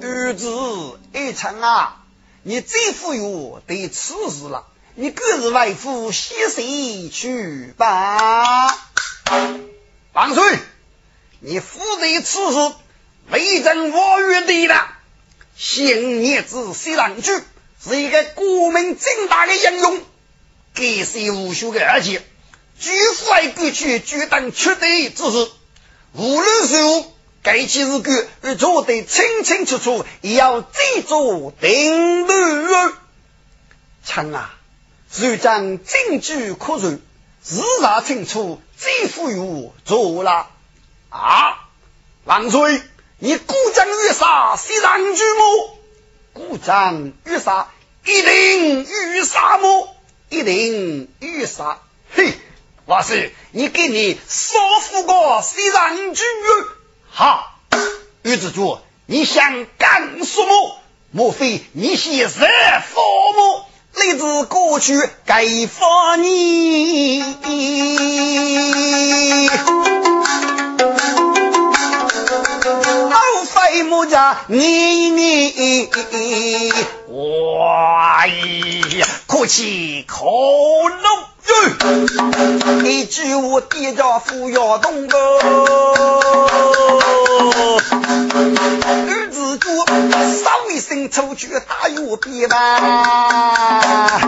儿子一场啊！你最富有得此事了，你各自为父洗谁去吧？王岁，你负责此事，为政我与的了。新叶子西郎去是一个国民正大的英雄。改写无休的而且，举父爱过去，举当缺德之事。无论是何，该起日干而做得清清楚楚，也要记住定论。臣啊，如将证据可传，事查清楚，最富于做了。啊，王岁，你故将欲杀西藏巨魔，故将欲杀一定欲杀魔。一定遇杀！嘿，我说你给你少付个西藏军哈，玉子主，你想干什么？莫非你是惹祸么？来自过去该罚你。老费木家你你，哇呀，可气可怒！一句我爹家扶摇东哥，儿子主稍一声出去打右边吧，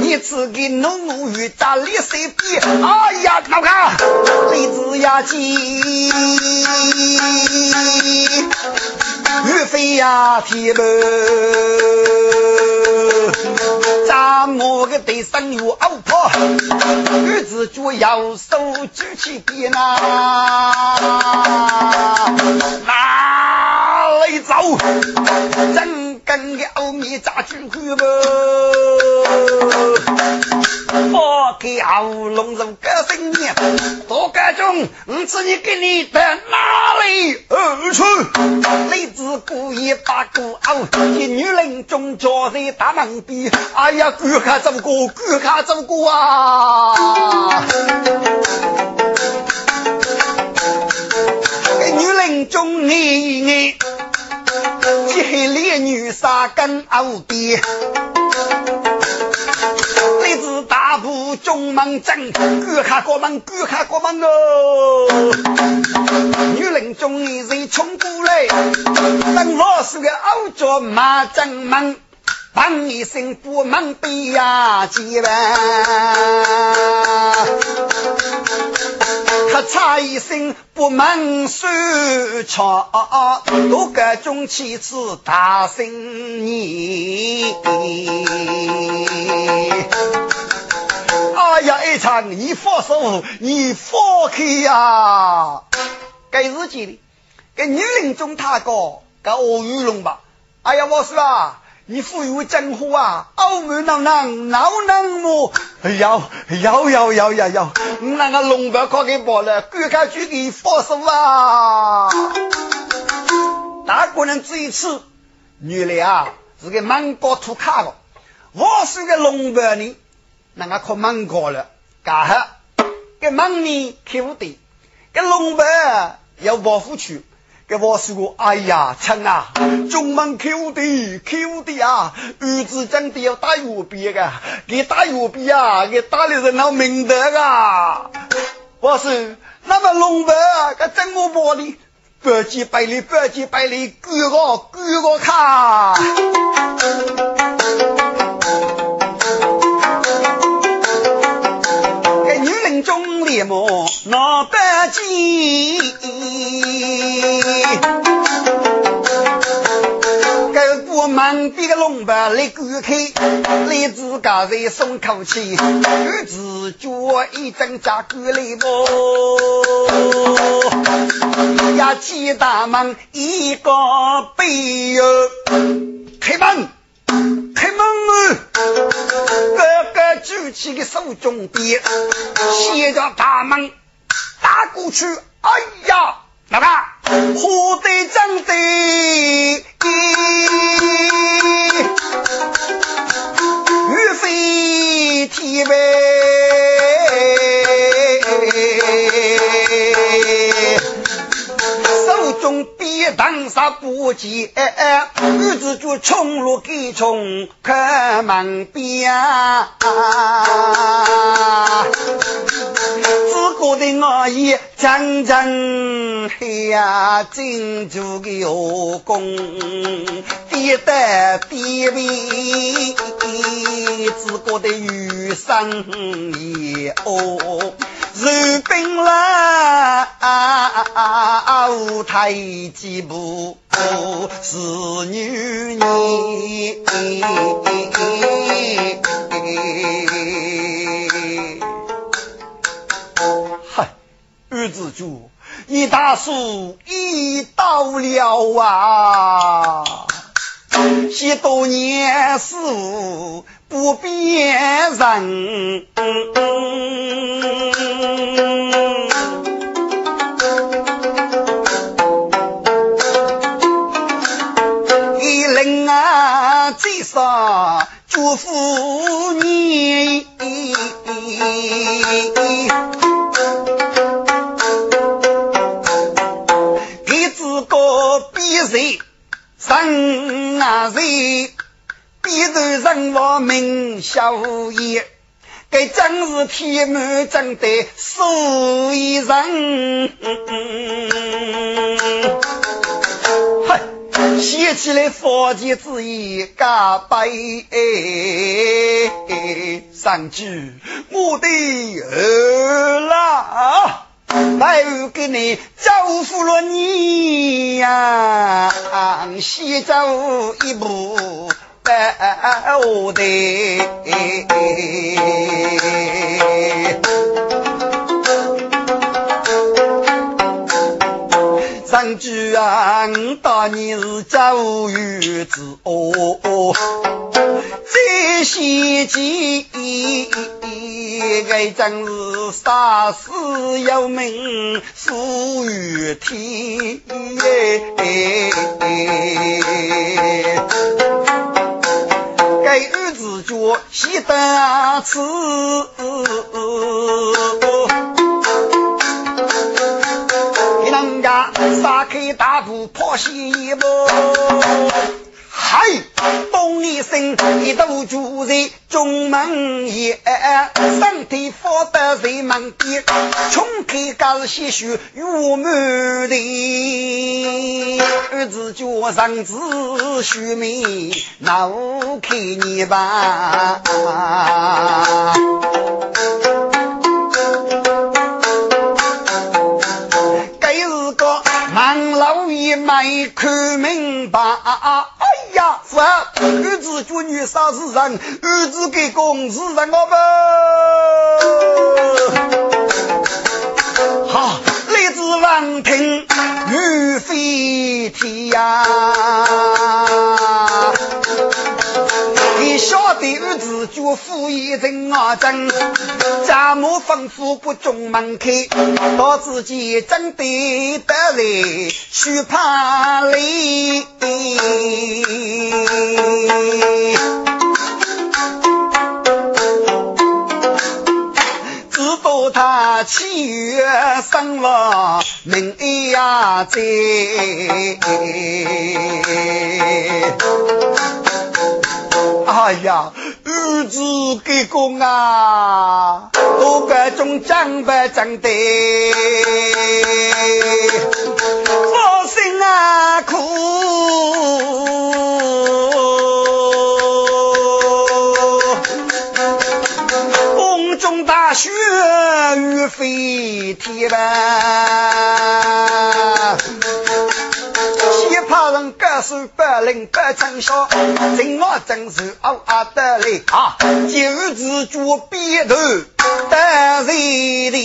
你只给农奴与家里谁比？哎呀，老看鼻子呀急。岳飞呀，铁门，咱我个对生有傲婆，儿子就要手举起鞭呐，哪里走？真跟个欧米扎军去不？我给喉咙入个声音，多个中，我知你给你到哪里而去？你只故意把个傲，一女人中坐在大门边，哎呀，赶快走过，赶快走过啊！女人中你你，女杀跟傲边。来自大步中门阵，赶快过门，赶快过门哦！女人中年人冲过来，等我是个欧脚马正门，砰一声不门被呀击完，咔嚓一声不门收枪，多个中气次大声你。哎呀，一场你放手，你放开呀！该日记里，给女人中他哥，给我玉龙吧。哎呀，我说啊，你富裕真好啊，澳门能能闹能么？要要要要要要，那个龙白快给报了，赶快去给放手啊！大个人这一次，原来啊是个满高土卡的。我是个龙白呢，那个可蛮高了，干哈？给门呢开不得，给龙白要保护去。给我说过，哎呀，亲啊，中门开不得，开不得啊！儿子真的要打右边个，给打右边啊，给打的人闹明德啊！我说，那么龙白给怎么办呢？百几百里，百几百里，举个举个卡。中烈马闹北京，来赶开，来自家人松口气，儿子脚一阵扎过来不？呀，几大门一个背哟，开门，开门哦！哥哥举起个手中鞭，斜着大门打过去。哎呀，老大，虎得正得！欲飞天外，当杀不急，儿子就冲入给冲开门边。自个的我也真真呀，金珠的后宫，跌得跌位，自个的余生也哦，如冰了舞台几步是女人。儿子主，你大叔已到了啊！许多年事不变人，一人啊，最少祝福你。谁生啊谁？必头人我名小爷，该真是天满正的所以人。嗨，写起来佛前之意加倍。上句我的儿啦。来给你招呼了你呀，先走一步不得。上句啊，当年是周瑜子哦。这些计，该真是杀死有名属于天。该儿子脚写得词，给人家撒开大步跑西步。嗨，一声，一道就在中门沿，身体发得在门边，冲开刚些许玉满地，儿子脚上子须眉，那看你吧。没看明白，哎呀，是儿子做女啥是人，儿子给公是人我不。好，来自王庭玉飞天呀。晓得儿子就敷衍人啊真，家母吩咐不中门开，到自己真得得来去怕累。知道他七月生了命呀在。哎呀，儿子给公啊，都各种长辈长的，我心啊苦。宫中大雪雨飞天吧。手百灵百成笑，真我真是傲阿得嘞啊！九子脚边头得谁的？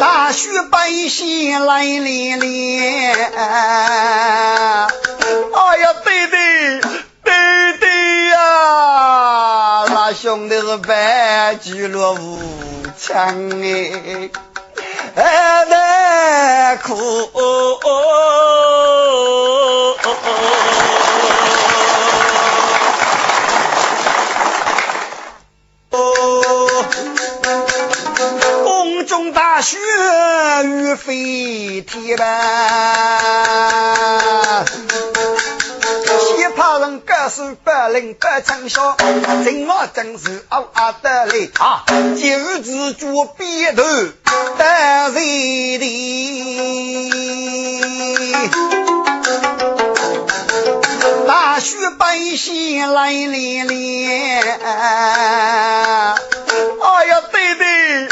大雪白雪来连连，哎呀，对对对对呀，那兄弟是白驹落无枪哎，哎难苦。大雪雨飞天吧，西怕人歌手百灵百唱笑，真我真是嗷嗷的嘞啊！九子脚边头得谁的？大雪白雪来连连，哎呀，对对。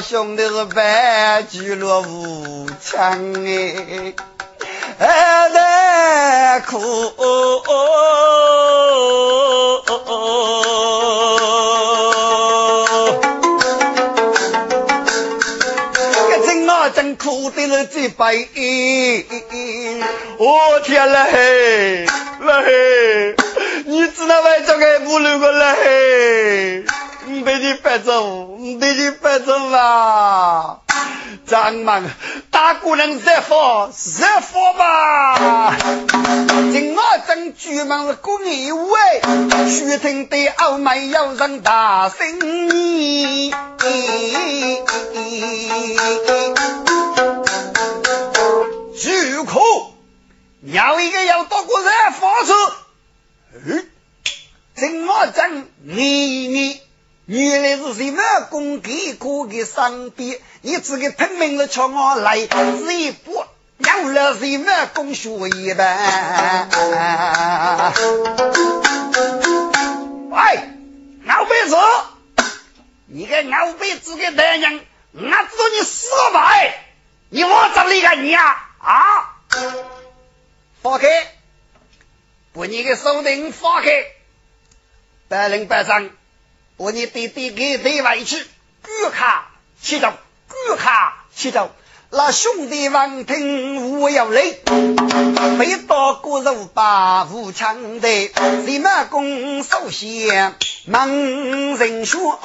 兄弟是白驹落无枪哎，哎难苦。这真苦的了几百我天嘞嘿，嘞，你只能为这个不能过来嘿。你得你白走，你得你白走吧，张忙大姑娘热火热火吧。今我正举门是公一位，须听得傲慢有人大声意。巨口，要一个要多过热火子。今我正你你。原来是谁么公给过的上边，你自个拼命的朝我来，是一波要了谁么公学一般？喂，老辈子，你个老辈子的男人，我知道你死白，你往这里个你啊啊！放开，把你的手顶放开，百灵百丈。我你弟弟给对外去，举卡起走，举卡起走。那兄弟闻听我要来，飞刀割肉把武枪的，立马拱手先猛人说。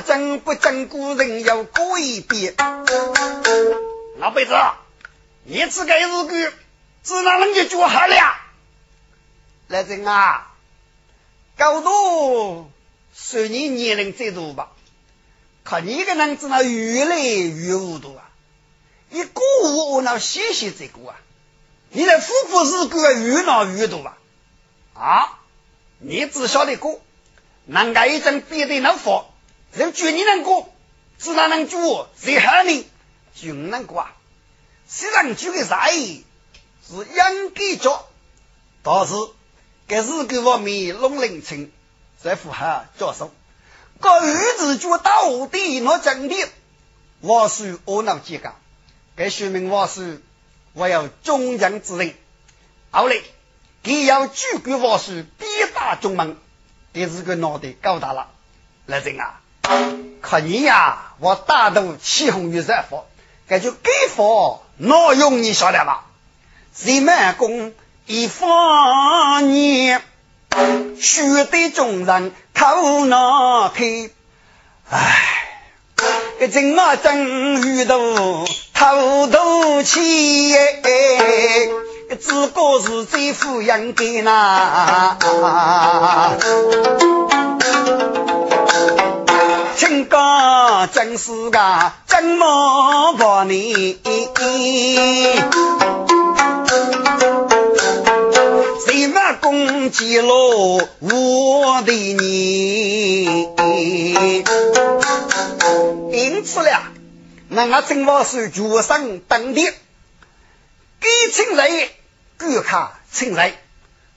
真不真，古人要过一遍。老辈子。你只该日句，只能能就做好了。来人啊，高度随你年龄再多吧，看你个人只能越来越糊涂啊！你过午我那歇歇再过啊！你的夫妇日过越闹越多吧？啊！你只晓得过，人家一阵别的能佛，人觉你能过，只能能做最好的，就能过。虽然举个啥意是应该做，但是该是给我们龙陵城在符合教授，个日子就到底那真的，我是我能记个，该说明我是我有中将之人。后来，他要举国我是必打中门，这是个脑袋高大了。来人啊，可你呀，我大度起哄于热火，该就给佛。哪用你晓得吧？谁满功一方年，须得众人头脑开。唉，这真啊真遇到头头气，只个是最富养的呐。请讲真是个真么话呢？谁么攻击了我的你？因此了，那我正我是决胜登顶，给请来，顾客请来，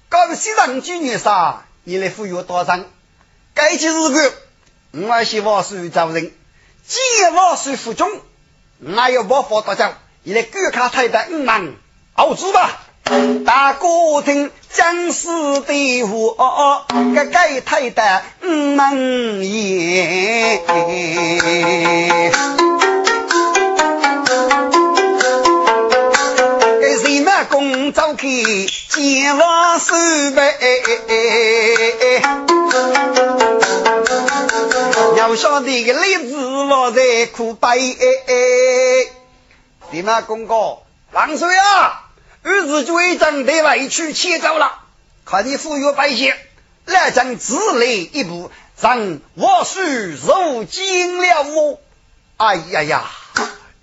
告诉西藏居女杀，你来赋予多少？该几日个，我希望是招人，既望是服众，我有办法得奖，你来观看太太五万，熬住吧。大哥听将士的话，个该太太五万言。公走去见王守备，要晓得个例子我在苦悲。司马公哥，王水啊，儿子追征得委屈切走了，看你富裕百姓，来将自立一步，让我许入京了我。哎呀呀，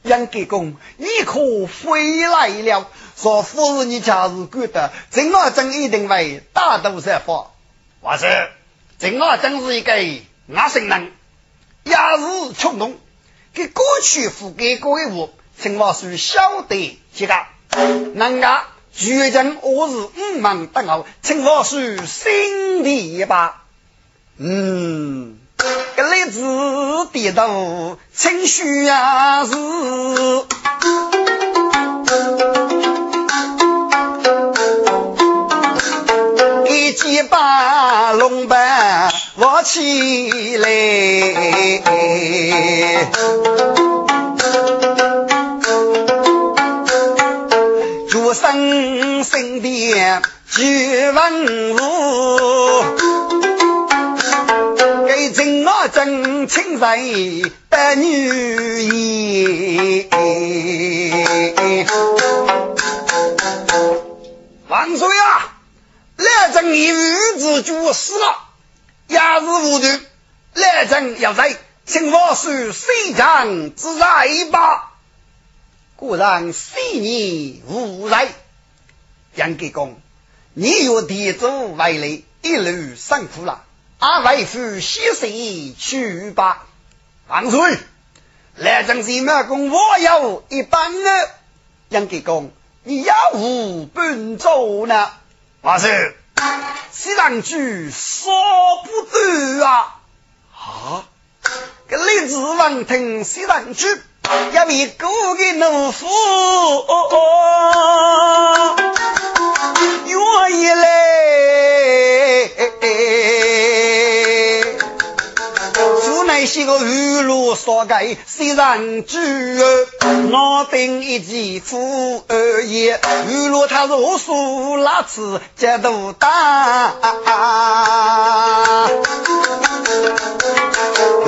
杨国公，你可回来了？说夫人，你家是官的，郑阿正一定为大都设法。我是郑阿正是一个外省人，也是冲动，给过去付给各位物，郑王是晓得几个。人家决定我是五门等候，郑王是心里一把。嗯，这日子低头清虚啊是。一把龙板我起来，祝生生的举文武，给正我正亲人的女儿，万岁啊！来征一日之主死了，也是无端。来征要在，请我是谁将之在吧？果然非你无在。杨国公，你与地主为累，一路辛苦了，阿为父歇息去吧。万岁！来征西马公，我有一半的。杨国公，你要无本走呢？我是西藏居说不得啊！啊，个李子王听西藏居，要为哥的奴夫，愿意来。那些个雨露所盖，虽然住，我等一记富而已。雨露它如数拉枝，结都大。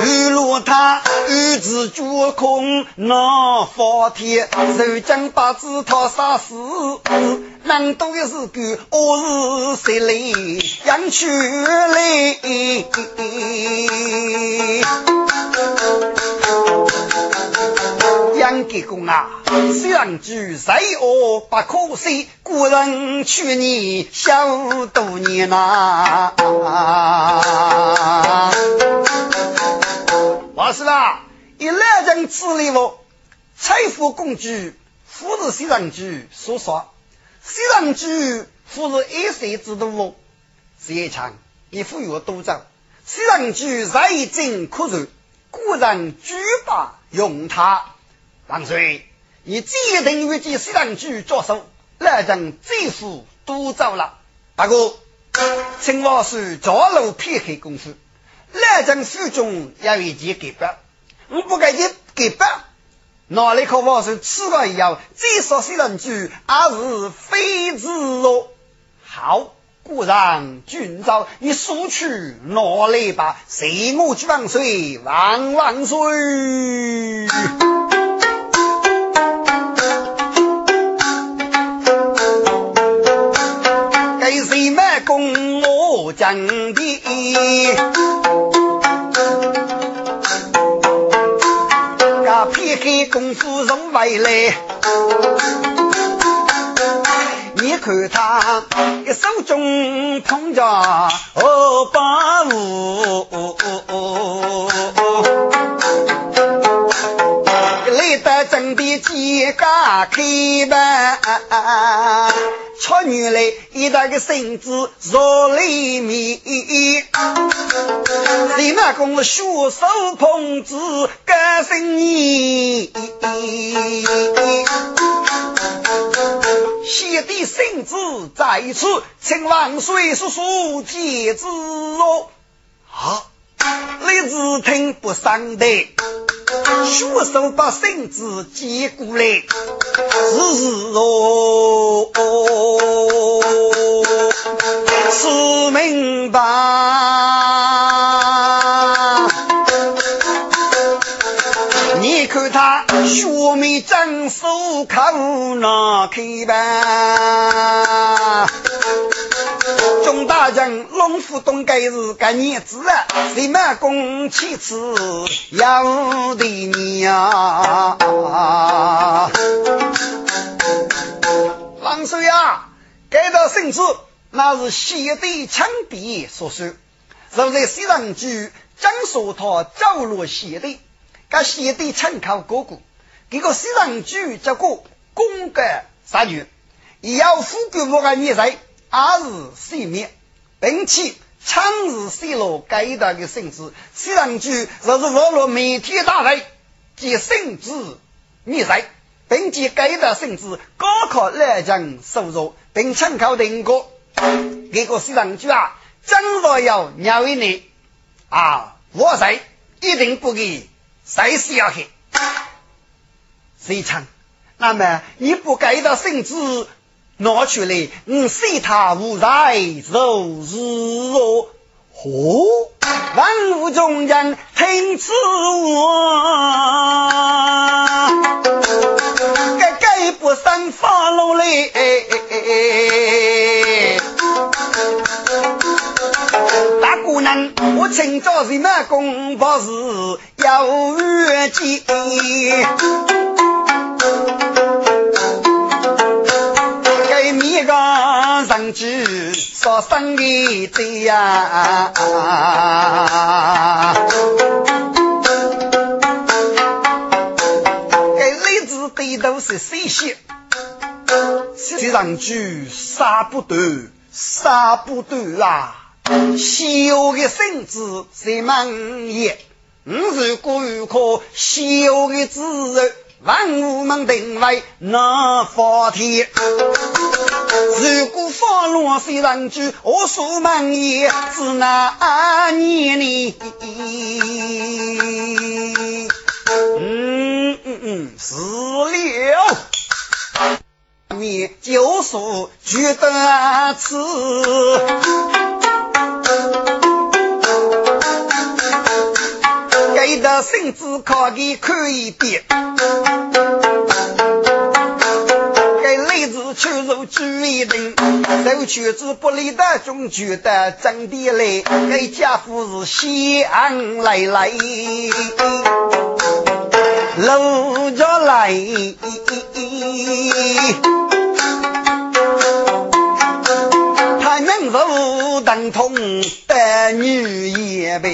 雨露它雨子脚空，那方天，手将八字他杀死。难道也是个我是谁来养出来？杨国公啊，相聚谁恶不可惜，故人去年小多年呐。我是啊，一来人治理我，财富工具，富是西藏居所说。西藏居富是一岁之都哦，一强一富有多长。西藏居在真可入，古人举把用它。万岁，你既定预计西藏居着手，来人这副都走了。大哥，请我是着路撇开功夫，来人手中要一件给白，我不该去给白。哪里可我是吃了以后，再说些人句，还是非子哦。好，果然君朝，你速去哪里吧？随我去万岁，万万岁！给谁买功我讲的？撇开功夫从外来，你看他一手中捧着荷包物，累得真的肩胛开吧，出女来，一大个身子若里面。谁那公血手捧子干生意？谢的圣旨在此，请万岁叔叔接旨哦。啊，李子听不上的，学手把圣旨接过来，是是哦，是明白。你看他血眉正手口拿开吧，钟大人龙虎东该是个儿子，谁满公妻子要的娘。王岁啊，该到圣旨那是谢帝枪毙所说，若在西凉居，江苏他走落谢帝。他写的参考哥哥，这个西凉剧叫过公格杀女，也要富贵我个女人，二是性命，并且长日泄露该大的性质。西凉剧若是落入媒体大人及圣旨女人，并且该大性质高考来讲收入，并参考定过这个西凉剧啊，真若要鸟一你啊，我谁一定不给。谁是要去？谁唱？那么你不该的性质拿出来，你随他无在就是哦。哦，万物中人听此话，该该不生发怒嘞。大姑娘，我请教什么功夫是有月见？去说生意的呀？给例子的都是谁写？写上去杀不得，杀不得啊！小的身子在满眼，如果有颗小的子肉，万物们定位那法天。如果放落谁上去，我说满眼是哪年呢？嗯嗯嗯，是了。你就说觉得此。给的孙子考的可以点，给雷子出入注意等，手圈子不离的总觉得真的来，给家父是香来来，搂着来。如等同的女也呗，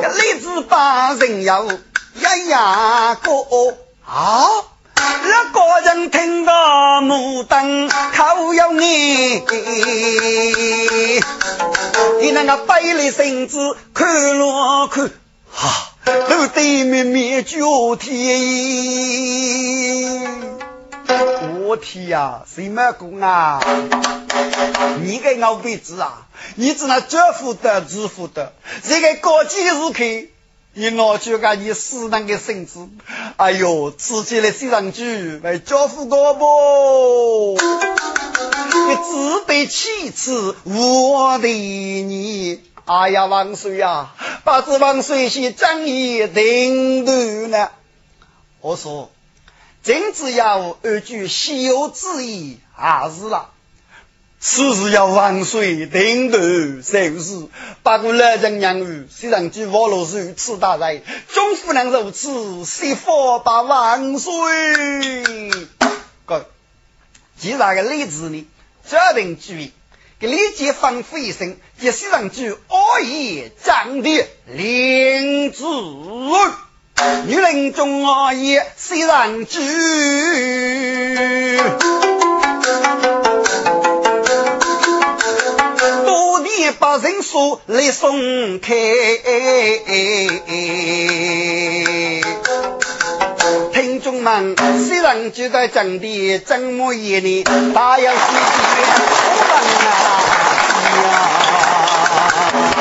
这例子把人要呀呀过啊，那个人听到木灯口有你，你那个百里身子看落看，哈，都对面面脚天。我天呀，谁卖公啊？你个老辈子啊，你只能这副的，这副的，这个高级时刻，你拿去个你死那个身子，哎呦，直接来写上去，为交付高不？你自卑其词，我的你，哎呀，王岁呀，把这王岁先正义定断了。我说。真只要二句西游之意，还是了。此事要万岁定夺，就是。不过老人养育，虽然句网络如此大在，总不能如此，谁佛把万岁？各既然个例子呢，决定注意，给立即吩咐一声，就虽然句恶意长的灵子。女人中我也虽然知，多年把人数来松开。听众们，虽然就在阵地怎么演呢？大有戏剧，好难能！啊